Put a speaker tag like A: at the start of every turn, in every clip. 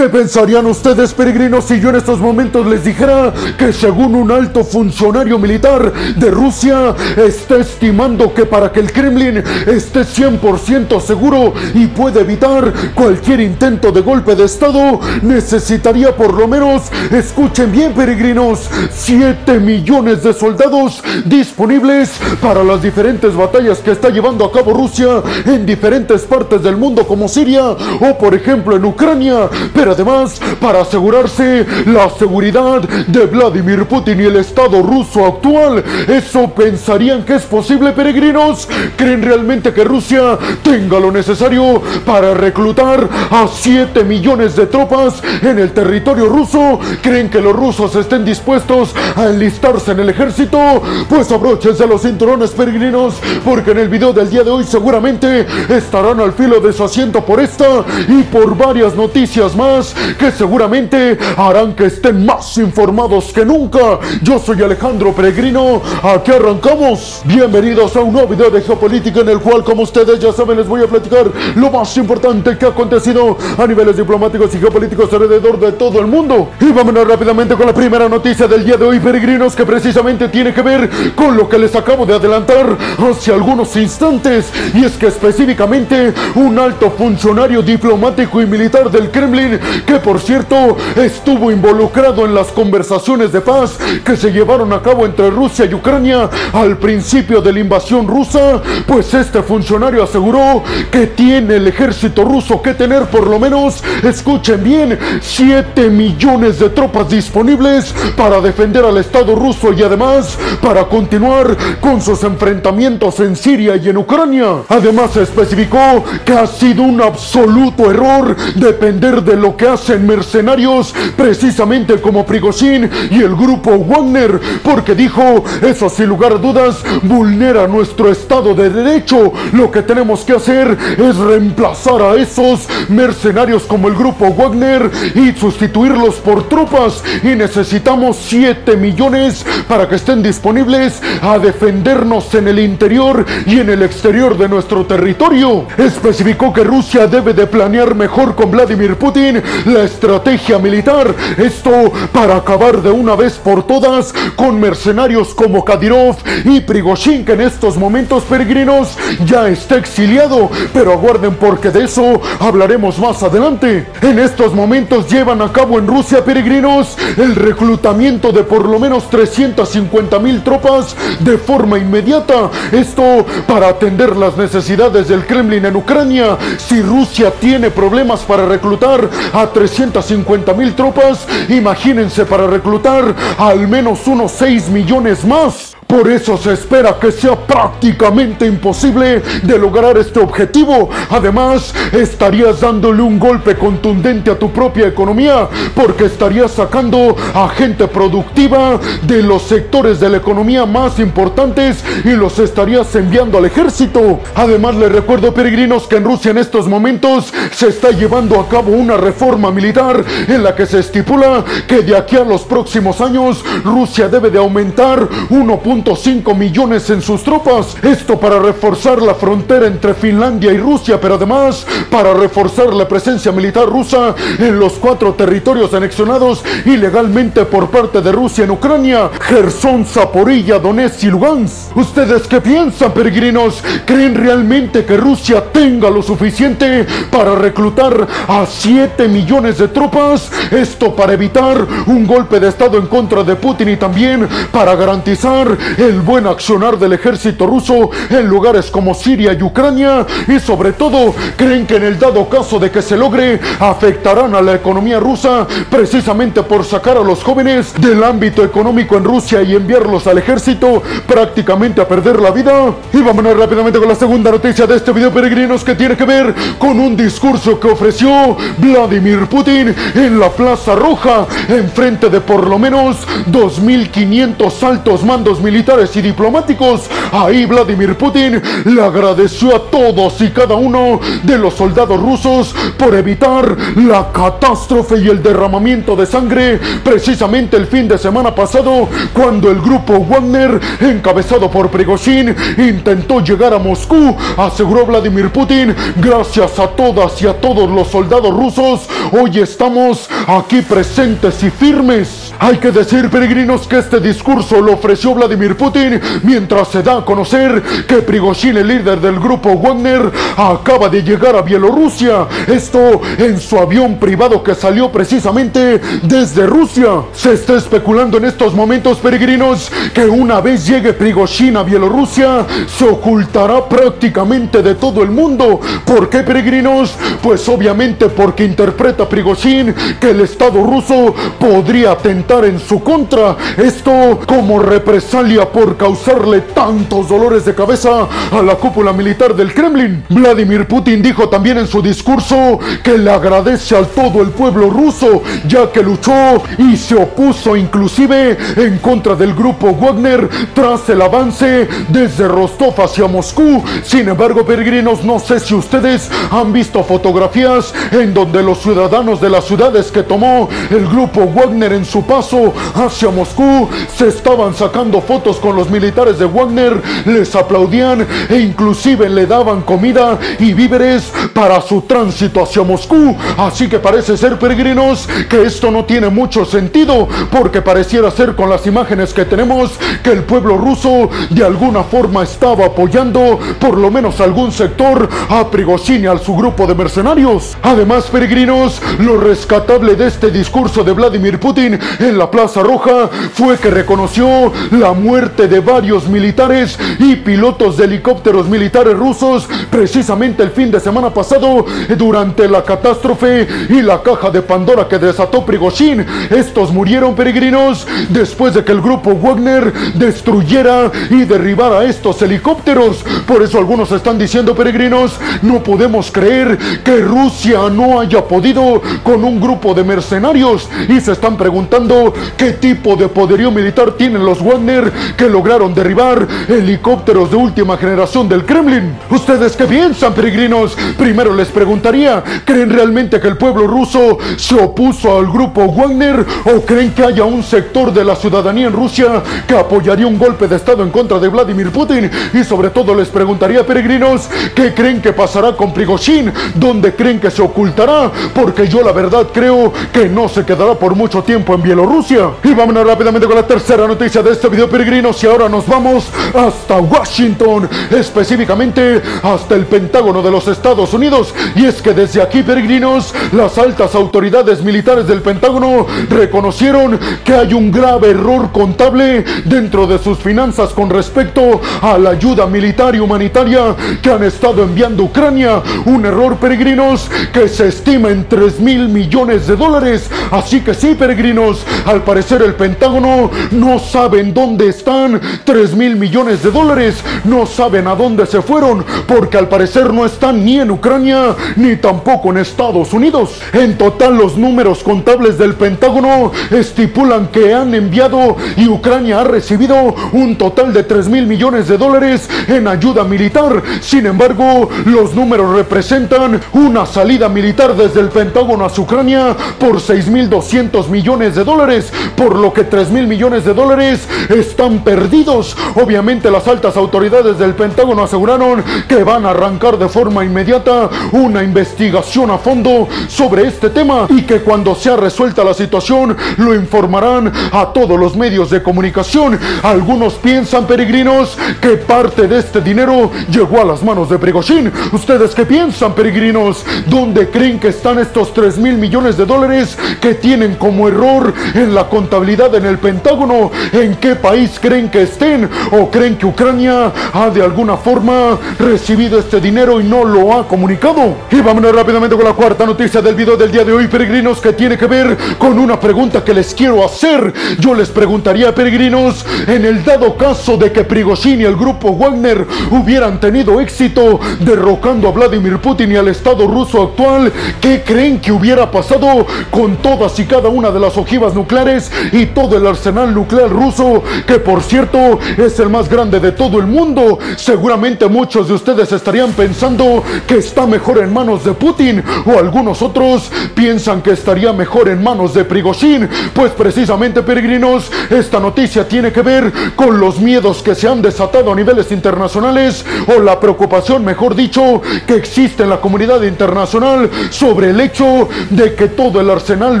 A: ¿Qué pensarían ustedes, peregrinos, si yo en estos momentos les dijera que según un alto funcionario militar de Rusia está estimando que para que el Kremlin esté 100% seguro y pueda evitar cualquier intento de golpe de Estado, necesitaría por lo menos, escuchen bien peregrinos, 7 millones de soldados disponibles para las diferentes batallas que está llevando a cabo Rusia en diferentes partes del mundo como Siria o por ejemplo en Ucrania, pero además para asegurarse la seguridad de Vladimir Putin y el Estado ruso actual. ¿Eso pensarían que es posible, peregrinos? ¿Creen realmente que Rusia tenga lo necesario para reclutar a 7 millones de tropas en el territorio ruso? ¿Creen que los rusos estén dispuestos a enlistarse en el ejército? Pues abróchense los cinturones, peregrinos, porque en el video del día de hoy seguramente estarán al filo de su asiento por esta y por varias noticias más que seguramente harán que estén más informados que nunca. Yo soy Alejandro Peregrino, aquí arrancamos. Bienvenidos a un nuevo video de geopolítica en el cual, como ustedes ya saben, les voy a platicar lo más importante que ha acontecido a niveles diplomáticos y geopolíticos alrededor de todo el mundo. Y vámonos rápidamente con la primera noticia del día de hoy, peregrinos, que precisamente tiene que ver con lo que les acabo de adelantar hace algunos instantes. Y es que específicamente un alto funcionario diplomático y militar del Kremlin, que por cierto estuvo involucrado en las conversaciones de paz que se llevaron a cabo entre Rusia y Ucrania al principio de la invasión rusa, pues este funcionario aseguró que tiene el ejército ruso que tener por lo menos, escuchen bien, 7 millones de tropas disponibles para defender al Estado ruso y además para continuar con sus enfrentamientos en Siria y en Ucrania. Además especificó que ha sido un absoluto error depender de lo que hacen mercenarios precisamente como Prigozhin y el grupo Wagner, porque dijo, eso sin lugar a dudas vulnera nuestro Estado de Derecho. Lo que tenemos que hacer es reemplazar a esos mercenarios como el grupo Wagner y sustituirlos por tropas y necesitamos 7 millones para que estén disponibles a defendernos en el interior y en el exterior de nuestro territorio. Especificó que Rusia debe de planear mejor con Vladimir Putin la estrategia militar. Esto para acabar de una vez por todas con mercenarios como Kadyrov y Prigozhin que en estos momentos peregrinos ya está exiliado. Pero aguarden porque de eso hablaremos más adelante. En estos momentos llevan a cabo en Rusia peregrinos el reclutamiento de por lo menos 350 mil tropas de forma inmediata. Esto para atender las necesidades del Kremlin en Ucrania. Si Rusia tiene problemas para reclutar a 350 mil tropas, imagínense para reclutar al menos unos 6 millones más. Por eso se espera que sea prácticamente imposible de lograr este objetivo. Además, estarías dándole un golpe contundente a tu propia economía porque estarías sacando a gente productiva de los sectores de la economía más importantes y los estarías enviando al ejército. Además, les recuerdo, peregrinos, que en Rusia en estos momentos se está llevando a cabo una reforma militar en la que se estipula que de aquí a los próximos años Rusia debe de aumentar 1. 5 millones en sus tropas. Esto para reforzar la frontera entre Finlandia y Rusia, pero además para reforzar la presencia militar rusa en los cuatro territorios anexionados ilegalmente por parte de Rusia en Ucrania, Gerson, Zaporilla, Donetsk y Lugansk. ¿Ustedes qué piensan, peregrinos? ¿Creen realmente que Rusia tenga lo suficiente para reclutar a 7 millones de tropas? Esto para evitar un golpe de Estado en contra de Putin y también para garantizar el buen accionar del ejército ruso en lugares como Siria y Ucrania y sobre todo creen que en el dado caso de que se logre afectarán a la economía rusa precisamente por sacar a los jóvenes del ámbito económico en Rusia y enviarlos al ejército prácticamente a perder la vida. Y vámonos rápidamente con la segunda noticia de este video peregrinos que tiene que ver con un discurso que ofreció Vladimir Putin en la Plaza Roja en frente de por lo menos 2.500 altos mandos militares militares y diplomáticos. Ahí Vladimir Putin le agradeció a todos y cada uno de los soldados rusos por evitar la catástrofe y el derramamiento de sangre precisamente el fin de semana pasado cuando el grupo Wagner encabezado por Prigozhin intentó llegar a Moscú, aseguró Vladimir Putin, gracias a todas y a todos los soldados rusos, hoy estamos aquí presentes y firmes. Hay que decir, peregrinos, que este discurso lo ofreció Vladimir Putin mientras se da a conocer que Prigozhin, el líder del grupo Wagner, acaba de llegar a Bielorrusia. Esto en su avión privado que salió precisamente desde Rusia. Se está especulando en estos momentos, peregrinos, que una vez llegue Prigozhin a Bielorrusia, se ocultará prácticamente de todo el mundo. ¿Por qué, peregrinos? Pues obviamente porque interpreta Prigozhin que el Estado ruso podría atentar en su contra. Esto como represalia por causarle tantos dolores de cabeza a la cúpula militar del Kremlin. Vladimir Putin dijo también en su discurso que le agradece a todo el pueblo ruso, ya que luchó y se opuso inclusive en contra del grupo Wagner tras el avance desde Rostov hacia Moscú. Sin embargo, peregrinos, no sé si ustedes han visto fotografías en donde los ciudadanos de las ciudades que tomó el grupo Wagner en su paz hacia Moscú, se estaban sacando fotos con los militares de Wagner, les aplaudían e inclusive le daban comida y víveres para su tránsito hacia Moscú. Así que parece ser, peregrinos, que esto no tiene mucho sentido, porque pareciera ser con las imágenes que tenemos que el pueblo ruso de alguna forma estaba apoyando por lo menos algún sector a Prigozhin y a su grupo de mercenarios. Además, peregrinos, lo rescatable de este discurso de Vladimir Putin en la Plaza Roja fue que reconoció la muerte de varios militares y pilotos de helicópteros militares rusos precisamente el fin de semana pasado durante la catástrofe y la caja de Pandora que desató Prigozhin. Estos murieron peregrinos después de que el grupo Wagner destruyera y derribara estos helicópteros. Por eso algunos están diciendo peregrinos, no podemos creer que Rusia no haya podido con un grupo de mercenarios y se están preguntando qué tipo de poderío militar tienen los Wagner que lograron derribar helicópteros de última generación del Kremlin. ¿Ustedes qué piensan, peregrinos? Primero les preguntaría, ¿creen realmente que el pueblo ruso se opuso al grupo Wagner o creen que haya un sector de la ciudadanía en Rusia que apoyaría un golpe de Estado en contra de Vladimir Putin? Y sobre todo les preguntaría, peregrinos, ¿qué creen que pasará con Prigozhin? ¿Dónde creen que se ocultará? Porque yo la verdad creo que no se quedará por mucho tiempo en Bielorrusia y vámonos rápidamente con la tercera noticia de este video peregrinos y ahora nos vamos hasta Washington, específicamente hasta el Pentágono de los Estados Unidos. Y es que desde aquí peregrinos, las altas autoridades militares del Pentágono reconocieron que hay un grave error contable dentro de sus finanzas con respecto a la ayuda militar y humanitaria que han estado enviando Ucrania. Un error peregrinos que se estima en 3 mil millones de dólares. Así que sí, peregrinos, al parecer el Pentágono no saben dónde están 3 mil millones de dólares. No saben a dónde se fueron porque al parecer no están ni en Ucrania ni tampoco en Estados Unidos. En total los números contables del Pentágono estipulan que han enviado y Ucrania ha recibido un total de 3 mil millones de dólares en ayuda militar. Sin embargo, los números representan una salida militar desde el Pentágono a Ucrania por 6.200 millones de dólares por lo que 3 mil millones de dólares están perdidos. Obviamente las altas autoridades del Pentágono aseguraron que van a arrancar de forma inmediata una investigación a fondo sobre este tema y que cuando sea resuelta la situación lo informarán a todos los medios de comunicación. Algunos piensan, peregrinos, que parte de este dinero llegó a las manos de Prigozhin. ¿Ustedes qué piensan, peregrinos? ¿Dónde creen que están estos 3 mil millones de dólares que tienen como error en la contabilidad en el Pentágono, en qué país creen que estén o creen que Ucrania ha de alguna forma recibido este dinero y no lo ha comunicado. Y vámonos rápidamente con la cuarta noticia del video del día de hoy, peregrinos, que tiene que ver con una pregunta que les quiero hacer. Yo les preguntaría, peregrinos, en el dado caso de que Prigozhin y el grupo Wagner hubieran tenido éxito derrocando a Vladimir Putin y al Estado ruso actual, ¿qué creen que hubiera pasado con todas y cada una de las ojivas nucleares y todo el arsenal nuclear ruso, que por cierto es el más grande de todo el mundo. Seguramente muchos de ustedes estarían pensando que está mejor en manos de Putin o algunos otros piensan que estaría mejor en manos de Prigozhin. Pues precisamente, peregrinos, esta noticia tiene que ver con los miedos que se han desatado a niveles internacionales o la preocupación, mejor dicho, que existe en la comunidad internacional sobre el hecho de que todo el arsenal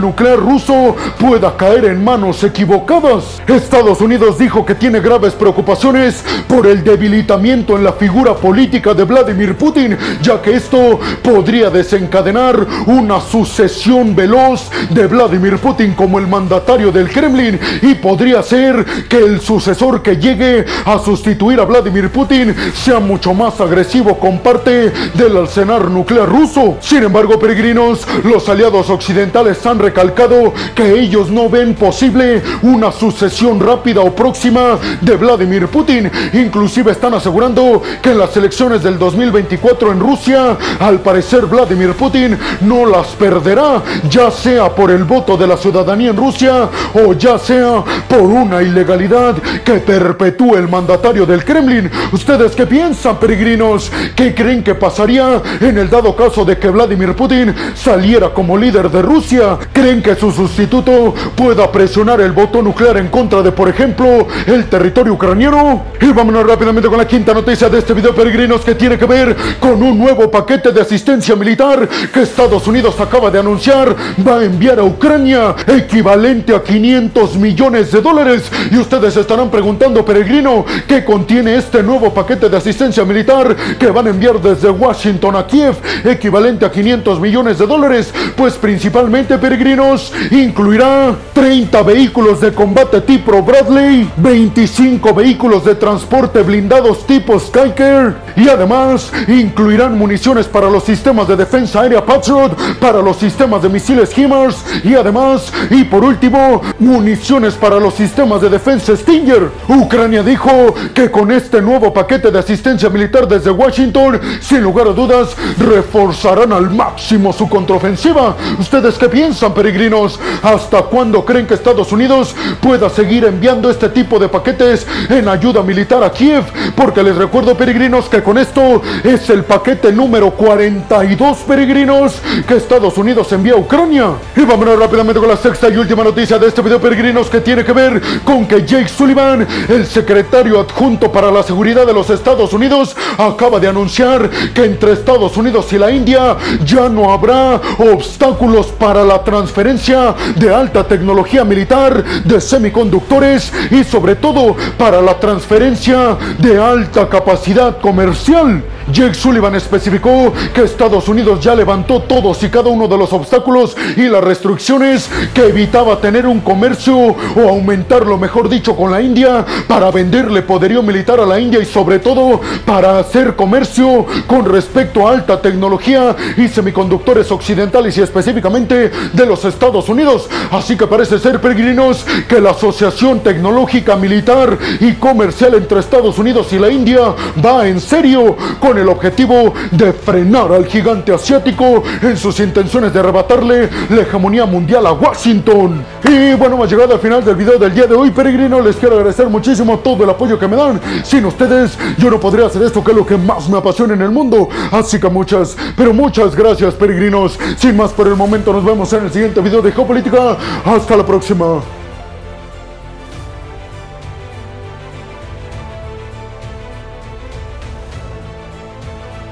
A: nuclear ruso pueda caer en manos equivocadas. Estados Unidos dijo que tiene graves preocupaciones por el debilitamiento en la figura política de Vladimir Putin, ya que esto podría desencadenar una sucesión veloz de Vladimir Putin como el mandatario del Kremlin y podría ser que el sucesor que llegue a sustituir a Vladimir Putin sea mucho más agresivo con parte del arsenal nuclear ruso. Sin embargo, peregrinos, los aliados occidentales han recalcado que ellos no ven posible una sucesión rápida o próxima de Vladimir Putin. Inclusive están asegurando que en las elecciones del 2024 en Rusia, al parecer Vladimir Putin no las perderá, ya sea por el voto de la ciudadanía en Rusia o ya sea por una ilegalidad que perpetúe el mandatario del Kremlin. ¿Ustedes qué piensan, peregrinos? ¿Qué creen que pasaría en el dado caso de que Vladimir Putin saliera como líder de Rusia? ¿Creen que su sustituto pueda presionar el voto nuclear en contra de, por ejemplo, el territorio ucraniano? Y vámonos rápidamente con la quinta noticia de este video, peregrinos, que tiene que ver con un nuevo paquete de asistencia militar que Estados Unidos acaba de anunciar va a enviar a Ucrania, equivalente a 500 millones de dólares. Y ustedes estarán preguntando, peregrino, ¿qué contiene este nuevo paquete de asistencia militar que van a enviar desde Washington a Kiev, equivalente a 500 millones de dólares? Pues principalmente, peregrinos, incluirá 30 vehículos de combate tipo Bradley, 25 vehículos de transporte blindados tipo Skyker y además incluirán municiones para los sistemas de defensa aérea Patriot, para los sistemas de misiles HIMARS y además, y por último, municiones para los sistemas de defensa Stinger. Ucrania dijo que con este nuevo paquete de asistencia militar desde Washington, sin lugar a dudas, reforzarán al máximo su contraofensiva. ¿Ustedes qué piensan, peregrinos? ¿Hasta cuándo creen que Estados Unidos pueda seguir enviando este tipo de paquetes en ayuda militar a Kiev? Porque les recuerdo, peregrinos, que con esto es el paquete número 42, peregrinos, que Estados Unidos envía a Ucrania. Y vámonos rápidamente con la sexta y última noticia de este video, peregrinos, que tiene que ver con que Jake Sullivan, el secretario adjunto para la seguridad de los Estados Unidos, acaba de anunciar que entre Estados Unidos y la India ya no habrá obstáculos para la transferencia de alta tecnología militar, de semiconductores y sobre todo para la transferencia de alta capacidad comercial. Jake Sullivan especificó que Estados Unidos ya levantó todos y cada uno de los obstáculos y las restricciones que evitaba tener un comercio o aumentarlo, mejor dicho, con la India para venderle poderío militar a la India y sobre todo para hacer comercio con respecto a alta tecnología y semiconductores occidentales y específicamente de los Estados Unidos. Así que parece ser, peregrinos, que la Asociación Tecnológica Militar y Comercial entre Estados Unidos y la India va en serio con el objetivo de frenar al gigante asiático en sus intenciones de arrebatarle la hegemonía mundial a Washington. Y bueno, hemos llegado al final del video del día de hoy, peregrino. Les quiero agradecer muchísimo todo el apoyo que me dan. Sin ustedes, yo no podría hacer esto que es lo que más me apasiona en el mundo. Así que muchas, pero muchas gracias, peregrinos. Sin más por el momento, nos vemos en el siguiente video de Geopolítica. Hasta la próxima.